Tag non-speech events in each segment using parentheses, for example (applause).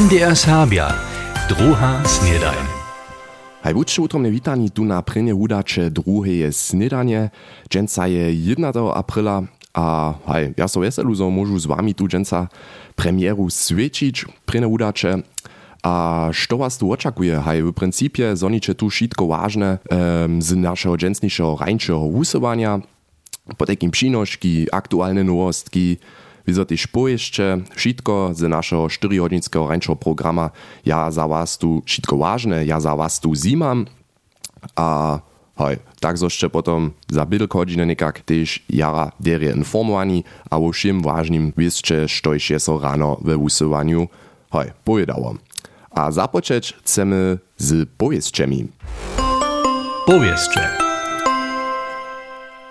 MDR Serbia, druga snedajn. Hej, wučte utromne witani tu na prynje udacze drugie snedanie. Dżęca je 1. aprila, a hej, ja so weselu, zo môžu z wami tu dżęca premieru swiečić prynje udacze. A što was tu oczekuje? Hej, w principie zonicze tu wszystko ważne um, z naszego dżęsniejszego rańczego wusowania. Po takim przynośki, aktualne nowostki, Wieso też jeszcze wszystko z naszego 4-godzinskiego rańczego programa ja za was tu wszystko ważne, ja za was tu zimam. A hoj, tak jeszcze potom za bydl godziny nekak też jara derie informowani, a o všim ważnym wieszcie, što je so rano we wusywaniu, hoj, pojedało. A zapoczeć chcemy z powieszczemi. Powieszcze.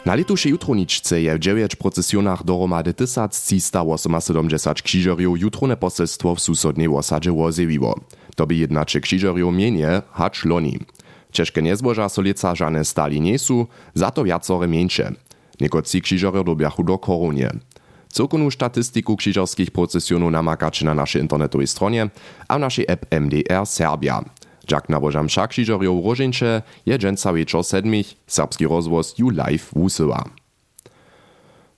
Na letušej jutroničce je v 9 procesionach dohromady 1370 krzyżerjów jutrone poselstwo w susodnej osadzie wozewiło. To by jednacze krzyżerjów mienie hacz loni. Ciężkie niezboża solica żane stali nie są, za to wiacore mieńsze. Niekoci krzyżerjów dobiachu do koronie. Cokonu statystyku krzyżerskich procesjonów namakacie na naszej internetowej stronie, a w naszej app MDR Serbia. Jak nabožam však křižerjov roženče je dženca večer sedmich, serbski rozvoz ju live wusyła.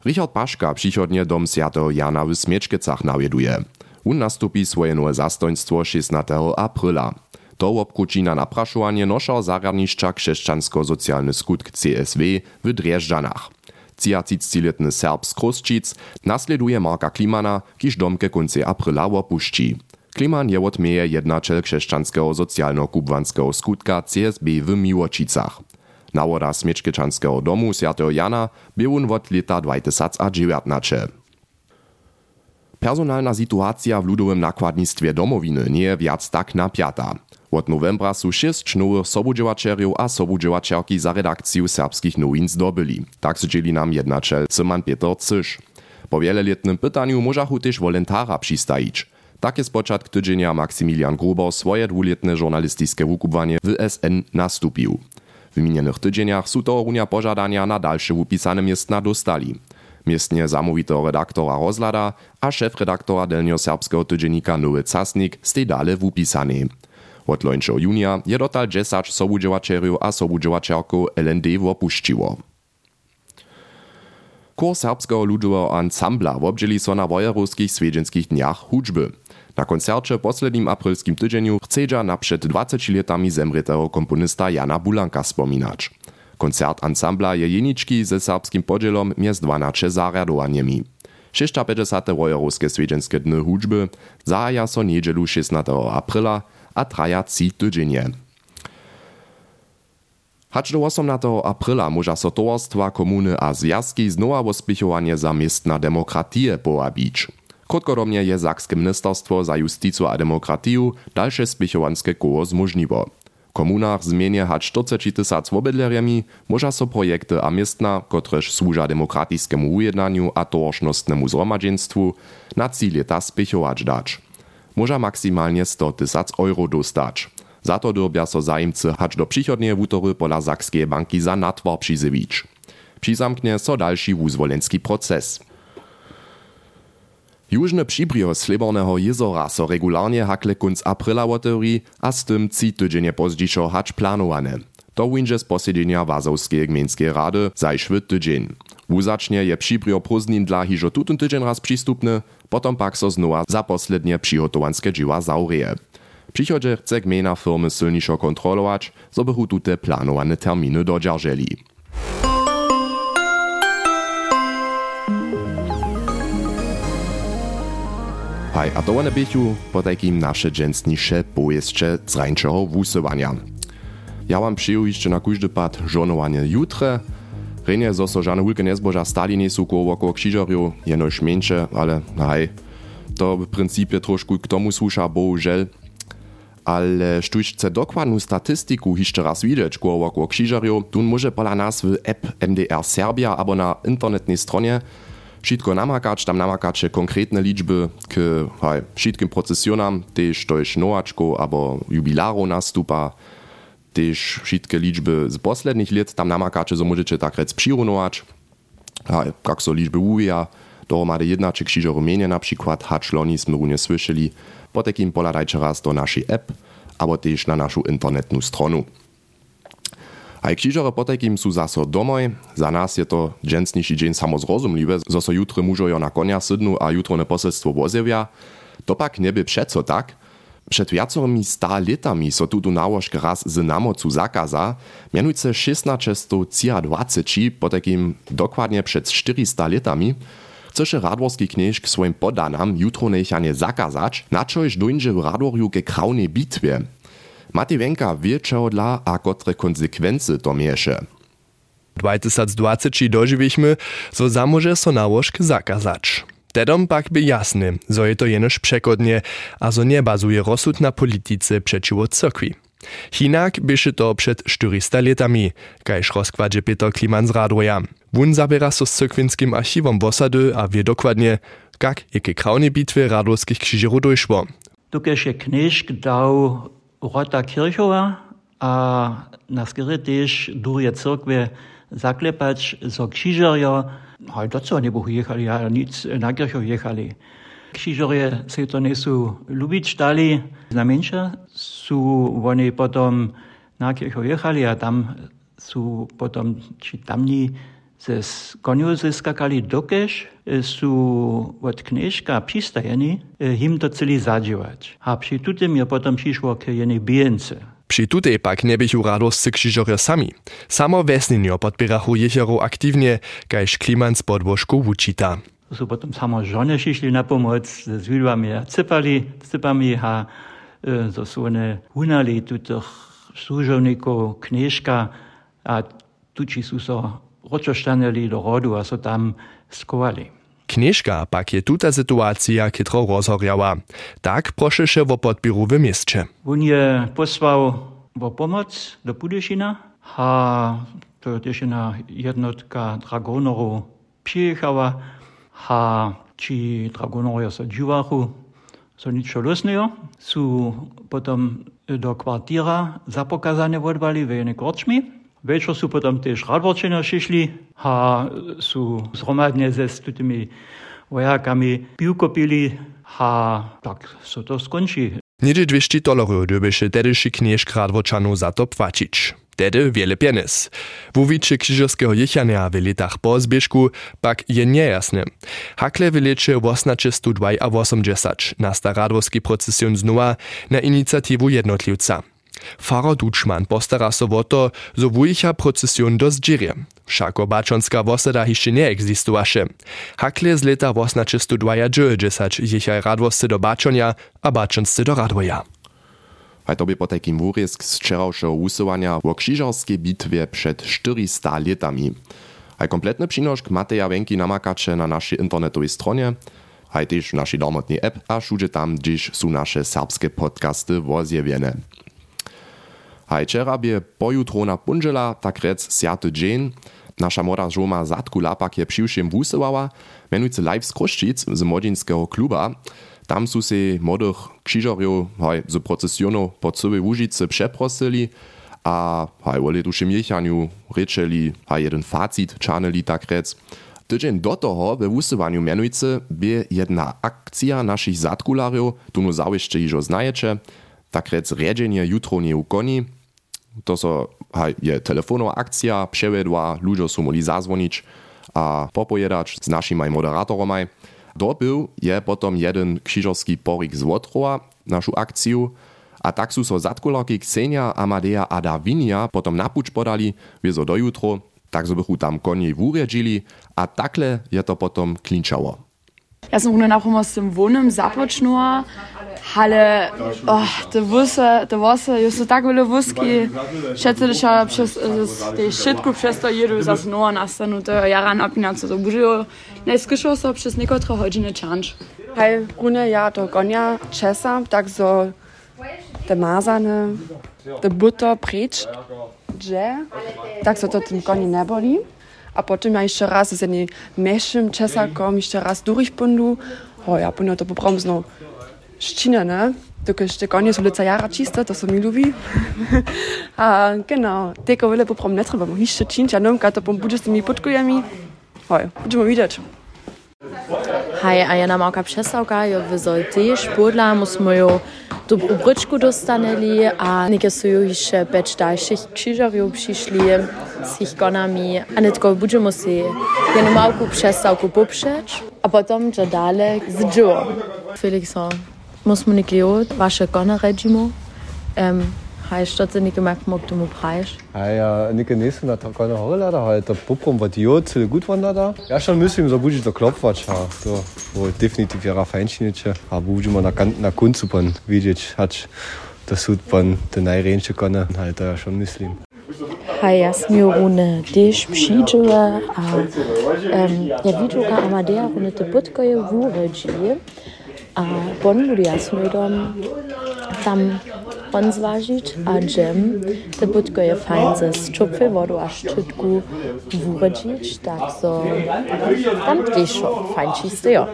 Richard Paszka przychodnie dom Sjatego Jana w Smieczkecach nawieduje. On nastupi swoje nowe zastoństwo 16 aprila. To obkruci na napraszowanie nosza zarядniszcza krzeszczansko-socjalny skutk CSW w Drieżdżanach. 30-letny Serb z Krosčic nasleduje Marka Klimana, kiż domke konce aprila opuści. Kliman je odmieje jednačel křesťanského sociálno-kubvanského skutka CSB w Miłočicach. Nawoda Smiečkečanského domu Sv. Jana był on od leta 2019. Personalna sytuacja w ludowym nakładnictwie domowiny nie je wiac tak napiata. Od novembra su šest nowych sobudziewaczerów a sobudziewaczerki za redakcję serbskich nowin zdobyli. Tak sdzieli nam jednačel Syman Peter Cysz. Po wieloletnym pytaniu możachu też wolontara przystajić. Takie spočatk tydzienia Maksymilian Gruber swoje dwuletne żurnalistyczne wukubwanie w SN nastupił. W minionych tydzieniach su to pożadania na dalsze upisane miestna dostali. Miestnie zamówito redaktora Rozlada a szef-redaktora delnio-serbskiego tydziennika Nowy Casnik stej dale wupisane. Od lończego junia je dotal 10 sobudziewaczerów a sobudziewaczerków LND opuściło. Kor serbskiego ludowego ansambla obdzieli so na wojerowskich swiedźenskich dniach hudżby. Na koncercie poslednim aprilskim tydzieniu chcedza na przed 20 latami zemretego komponista Jana Bulanka wspominać. Koncert ansambla je jeniczki ze serbskim podzielom między 12 zarядowaniami. 650. wojerowskie swiedźenskie dny hudżby zahaja so niedzielu 16 aprila, a traja 3 tydzienie. Hacz do 18 aprila może so komuny a związki znowa ospichowanie za miestna demokratię połabić. Krótkodobnie je Sakskie Ministerstwo za Justicu a Demokratiju dalsze spichowanske koło zmożniło. Komunach zmienie hać 40 tysac wobydlerjami może so projekty a miestna, kotreż służa demokratiskemu ujednaniu a tożnostnemu zgromadzeństwu, na trzy lata spichować dać. Może maksymalnie 100 tysac euro dostać. Za to dorbia so zajimcy hać do przychodnie wutory pola Sakskiej banki za natwar przyzywić. Přizamknie so dalszy wuzwolenski proces. Južne přibrieho Sliborného jezora so regularnie hakle kunc aprila otewri, a z tym ci tydzienie pozdzišo hacz planowane. To winže z posiedzenia Wazowskiej Gmieńskiej Rady zajszwy tydzień. Wuzacznie je přibrio prózdnin dla hižo tutun tydzień raz przystupny, potom pak so znowa za poslednie przygotowanskie dzieła zaureje. Przychodzie chce gmina firmy silniejszo kontrolować, by tute planowane terminy dodzierżeli. Hej, a to one bychu po takim nasze dżęsnisze pojeździe z rańczego wusywania. Ja wam przyjął jeszcze na każdy pad żonowanie jutre. Renie, zo so żane hulke nezboża stali nie są koło około krzyżerju, jenoż mniejsze, ale hej, to w principie troszkę k tomu słusza, bohužel. Ale sztućce dokładną statystyku jeszcze raz widzieć koło około krzyżerju, tun może pola nas w app MDR Serbia albo na internetnej stronie Wszystko namakać, tam namakacie konkretne liczby k hej, wszystkim procesjonam, też to jest nowaczko albo jubilaro nastupa, też wszystkie liczby z poslednich lat tam namakacie, so możecie tak rec przyrunować, hej, jak so liczby uwija, dohromady jedna czy krzyżo Rumienie na przykład, hacz loni sme runie słyszeli, po takim poladajcie raz do naszej app, albo też na naszą internetną stronę. A krzyżory po takim są zaso domoj, za nas je to dżęsniejszy dzień samozrozumliwe, zo so jutro mużojo na konia sydnu a jutro ne poselstwo wozewia, to pak nie by tak, Przed wiacorymi sta latami so tutu nałożkę raz z namocu zakaza, mianujce 1620, po takim dokładnie przed 400 latami, chceše radworski knieżk swoim podanam jutro nechanie zakazać, na czoś dojdzie w radworju ke kraunej bitwie. Matej Wenka wie, czego dla a kotre konsekwencje to miesze. 2020 dożyliśmy, so zamoże so nałożk zakazać. Dedom pak by jasny, zo je to jenoż przekodnie, a zo nie bazuje rozsud na polityce przeciwko cyrkwi. Hinak byszy to przed 400 latami, kajż rozkładzie Peter Kliman z Radwoja. Wun zabiera so z cyrkwinskim archiwom a wie dokładnie, jak jakie kraunie bitwy radowskich krzyżerów dojszło. Tukeż je knieżk dał Rotta Kirchova a naskere tež durje crkve zaklepač so křižarjo, ale do co nebo jechali, ale nic na Kirchov jechali. Křižarje se to er nesu ľubiť stali, na menša sú oni potom na Kirchov jechali a tam sú potom, či tamní ze koniu zyskakali dokeż, są od knieżka przystajeni, im to celi zadziałać. A przy tym je potem przyszło k jednej bijence. Przy tutej pak nie bychu radoscy krzyżorja sami. Samo wesninio podbierachu jezioro aktywnie, kajż kliman z podłożku wučita. So potem samo żony przyszli na pomoc, z widłami a cypali, cypami a so są one hunali tutych służowników knieżka, a tuci są roczosztaneli do rodu, a so tam skovali. Pak je tuta sytuacja kytro rozhorjała. Tak proszysze wo podbiru w mieście. On je posłał o pomoc do Budyszina, a to też jednotka dragonerów przyjechała, a ci dragonerowie się dziwachu, so niczego losnego, są potem do kwartiera zapokazane wodwali w jednej Potom tež radvorčenia šišli a sú zhromadne ze s tymi vojakami pivko pili a tak so to skončí. Niedzie 200 dolarów dobysze tedyszy knieżk radwoczanu za to płacić. Tedy wiele pieniędzy. W uwicie krzyżowskiego jechania w latach po zbieżku pak je niejasne. Hakle w lecie 1882 nasta radwowski procesjon znowa na inicjatywę jednotliwca. Faro Dučman postara so o to, zo wujicha procesjon do zdźirje. Všako bačonská vosada hišće nie egzistowaše. Hakle z leta 1829 jechaj radwosty do bačonja, a bačonsty do radwoja. A to by po takim wurjesk z wczorajszego usuwania o krzyżarskiej bitwie przed 400 latami. A kompletny przynoszk Mateja Wenki namakacze na naszej internetowej stronie, a też w naszej domotnej app, a wszędzie tam, gdzieś są nasze serbskie podcasty wozjewiene. Haj včera bie pojutrona punžela, tak rec siaty dzień. Nasza młoda żoma Zatku Lapak je přiwším wusywała, menujcy live z Kruszczyc z młodzieńskiego kluba. Tam su se młodych krzyżorjów haj, z procesjoну po całej Łużycy przeprosili, a haj, o letuszym jechaniu ryczeli, haj, jeden facit czaneli tak rec. Tydzień do toho we wusywaniu mianujcy bie jedna akcja naszych zatkularjów, tu no załyszcze iżo znajecie, tak rec redzenie jutro nie ukoni, to so haj, je převedła, ludzie su mogli zazvonić a popojedać z naszymi moderatorami. Dobył je potom jeden krzyżowski porik z Wotrowa, naszą akcję, a tak su so zatkularki Ksenia Amadea a Davinia potom napuč podali, wiezo do jutro, tak so bychu tam konie wurjedzili, a takle je to potom klinčało. Ja sam runę na z tym wonem započnula, ale oh, te wusy, te włosy, już są tak wiele wuski, wszyscy się przez te szybko przez to jedu za znowu nastanu, to ja ran opinam, co to bude, nie skušał so przez niektóre godziny czanć. Hej, runę ja to konia czesam, tak so te mazane, te buto precz, że, tak so to tym koni nie boli. A potem ja jeszcze raz z jednym meszym czesakom jeszcze raz durchbundu, o ja bundu to poprom znowu ščina, ne? Tukaj še konje so lica jara čiste, to so mi ljubi. (laughs) a, genau, tega vele poprom ne trebamo nišče činiti, a ne vem, kaj to bom bude s temi potkojami. Hoj, budemo videti. Hej, a jedna małka przestawka, jo wyzol też podla, musimy jo dobrą bryczku dostanęli, a niekie są już jeszcze pięć dalszych krzyżerów przyszli z ich konami, a nie tylko będziemy się jedną małką przestawkę poprzeć, a potem, że dalej z dzieło. Felixo, musimy nie klejać, wasze kona redzimy, um, Hej, što se nekaj mak mok tomu praješ? Hej, ja, nekaj nisem na tako na horela, da je to poprom v dio, cel gut vanda da. Ja še mislim, da budeš to klopvač, a to bo definitiv jara fajnčiniče, a budemo na, na koncu pan vidieť, hač da sú pan te najrenče kone, hej, to ja še mislim. Hej, ja sam ju rune też przyjdziła, a um, ja widzę, że Amadea rune te budkoje wóredzi, a bon bude jasno dom tam on zważyć, a dżem te budkoje fajn ze szczupy wodu a szczytku wóredzić, tak so tam też fajn čiste jo.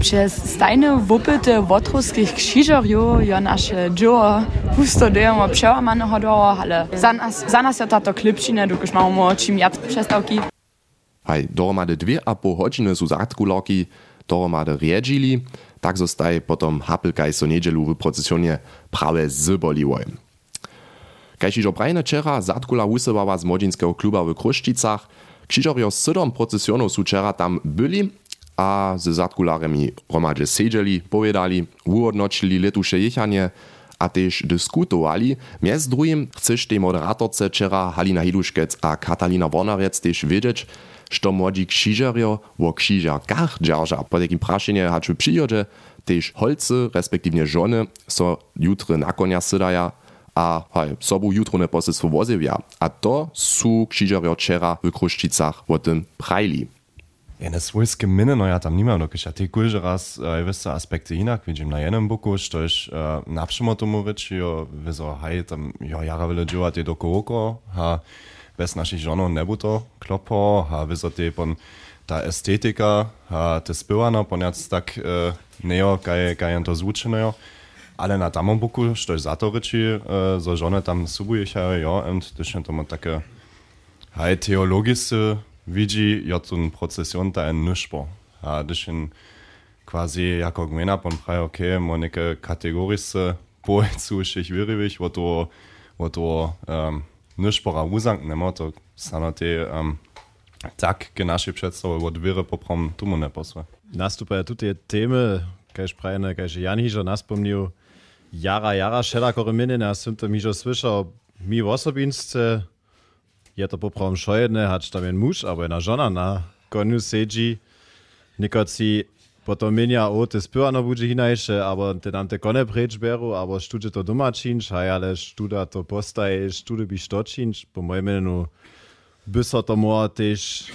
Przez stajne wopyty wotruskich krzyżerów jo nasze dzieło pusto dejemy przełamane hodowo, ale za nas, za nas je tato klipčine, dokud mamy czym jad przestawki. Hej, dohromady dwie a pół godziny su zatkularki dohromady riedzili, tak zostaje potom hapelkaj so niedzielu w procesjonie prawe zyboliłoj. Kajś iżo prajne czera zatkula wusywała z młodzieńskiego kluba w Kruszczycach, krzyżorio z sydom procesjonów su czera tam byli, a z zatkularemi romadze siedzieli, powiedzieli, uodnočili letuše jechanie, a też dyskutowali. Między drugim chcesz tej moderatorce czera Halina Hiduszkec a Katalina Warnarec też wiedzieć, što młodzi krzyżerio wo krzyżerkach dzierża. Po takim praszenie haczu przyjodzie, też holcy, respektywnie żony, so jutry na konia sydaja, a hej, sobu jutrone poselstwo wozewia. A to su krzyżerio czera w Kruszczycach o tym prajli. Ja, na swojskie minne, no ja tam nie mam dokiż, a ty kulże raz e, wiesz aspekty inak, widzim na jednym boku, što już e, naprzemo tomu reči, jo, wiedzą, hej, tam, jo, jara wyle działa ty do kołoko, ha, bez naszych żonów nie było to klopo, ha, wiedzą, ty pon, ta estetyka, ha, te spywana, ponieważ tak, e, neo, kaj, kaj to zvučeno, jo, ale na tamom boku, što za to reči, e, zo żony tam subujechają, jo, und to się to ma takie, hej, teologische, widzi jo ten procesjon ta en nyšpo. A když in quasi jako gmena pon praje, ok, mo neke kategorische pojecu šich vyrivich, wo to, wo to um, nyšpora uzank nemo, to stano te um, tak ke naše představe od vyry poprom tomu neposve. Nastupają tutaj temy, kaž prajene, kaž Jan Hižo naspomnił, jara, jara, šeda koreminy, nas są to Mižo słyszał, mi w osobinsce, je to poprawom šojedne, hač tam jen muž, abo jedna žona na. Koniu sedzi, nikoci potom mienia, o, ty spyvano budže hinajše, abo te nam te kone preč beru, to doma haj, ale študa to postaje, študy by što činč, po mojem menu by so to mohla tež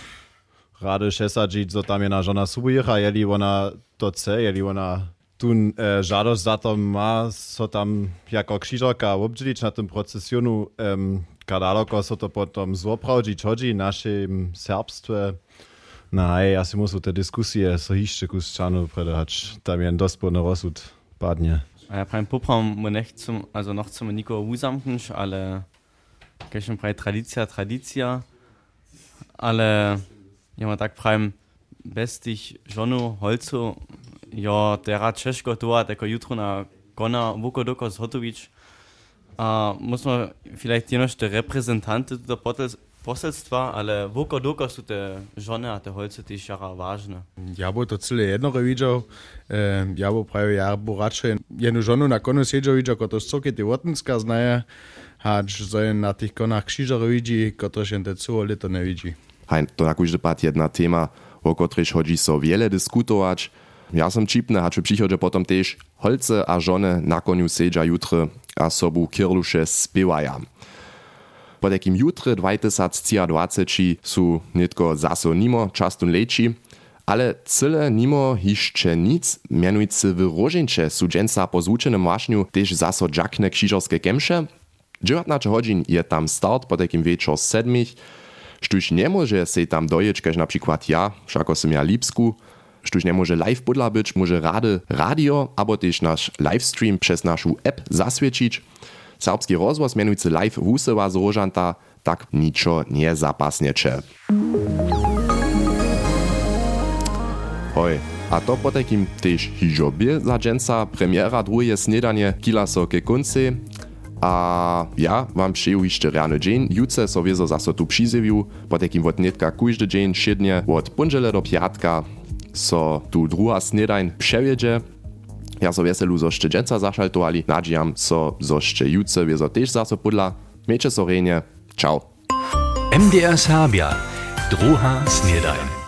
rade šesadžiť, zo tam jedna žona subujecha, jeli ona to jeli ona tu e, žadosť za to má, so tam jako křižarka obdželiť na tom procesionu, um, kadaloko so to potom zoprawdzi chodzi naszym serbstwie. Nein, Nej, ja se mit der Diskussion so hišče kuščanov predač, tam je dost bo na rozud padnie. A ja. Äh, Prajem poprom mu nech zum, also noch zum Niko uzamkneš, ale kažem pravi tradicija, tradicija, ale ja Jono, Holzo, bestih žonu, holcu, jo tera češko tuva, tako jutro na kona Vukodoko Zhotovič, äh, muss man vielleicht je nošte reprezentante tutaj potes poselstwa, ale wuko doko są te żony, a te holce też jara ważne. Ja bo to cyle jedno widział, e, ja bo prawie ja bo raczej jedną żonę na konu siedział widział, to sokie te Wotenska znaje, hacz zajen na tych konach krzyżaru widzi, kto się te całe lito nie widzi. Hej, to na każdy pat jedna tema, o której chodzi so wiele dyskutować. Ja som čipne, haču přichodže potom tež holce a žone na koniu sedža jutre a sobu kirluše spiewaja. Po takim jutre 2020 su nitko zaso nimo častun leči, ale cyle nimo hišće nic, mianujcy w Rożyncze su dżęca po zvučenym wašniu tež zaso dżakne krzyżorskie kemše. 19 godzin je tam start po takim wieczor sedmich, štuž nie może se tam dojeć, kaž na przykład ja, všako som ja Lipsku, Štuž nie może live podla być, może rady radio, albo też nasz livestream przez naszą app zaswiecić. Serbski rozwoz mianujcy live wusywa z Rożanta, tak niczo nie zapasniecze. Hoj, A to potekim tež hižobie za dženca premiéra druhé snedanie kila so ke konci. A ja wam přeju ještě ráno dzień. Jutce so wiezo zaso tu přizewiu, potekim wot netka kujde dzień šednie, od ponžele do piatka so tu druga snedajn przewiedzie. Ja so veselu zošče dženca zašaltovali, nadžijam so zošče jutce, vi so tež zaso pudla. Meče so renje, čau. MDR Serbia, druha snedajn.